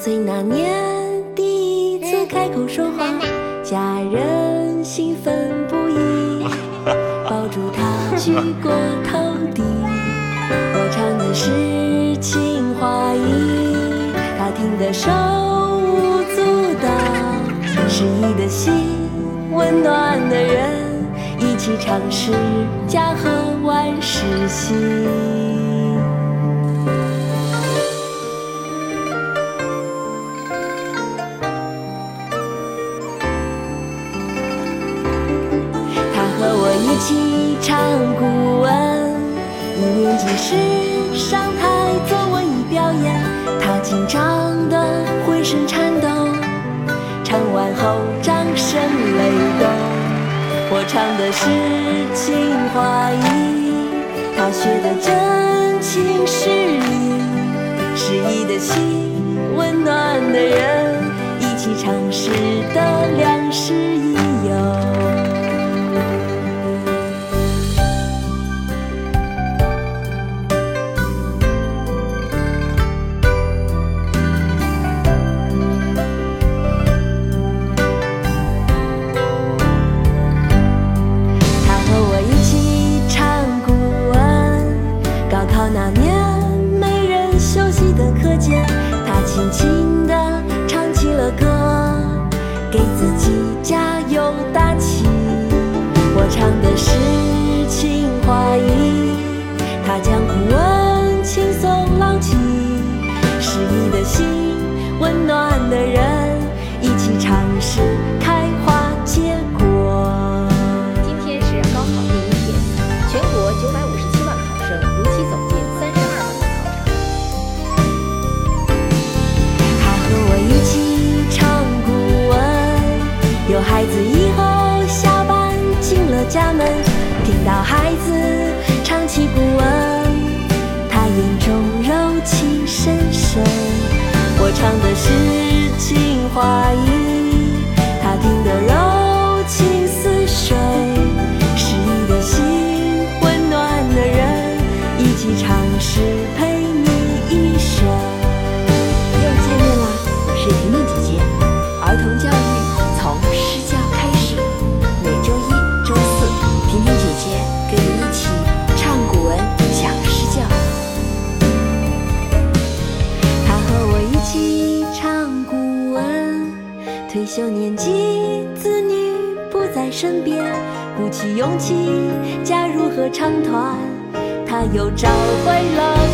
岁那年第一次开口说话，家人兴奋不已，抱住他举过头顶。我唱的是情话意，他听得手舞足蹈，诗意的心，温暖的人，一起唱诗家和万事兴。起唱古文，一年级时上台做文艺表演，他紧张的浑身颤抖，唱完后掌声雷动。我唱的是情话意，他学的真情实意，诗意的心，温暖课间，他轻轻地唱起了歌，给自己尝试陪你一生。又见面啦！我是婷婷姐姐。儿童教育从施教开始，每周一、周四，婷婷姐姐跟你一起唱古文、讲施教。他和我一起唱古文，退休年纪，子女不在身边，鼓起勇气加入合唱团，他又找回了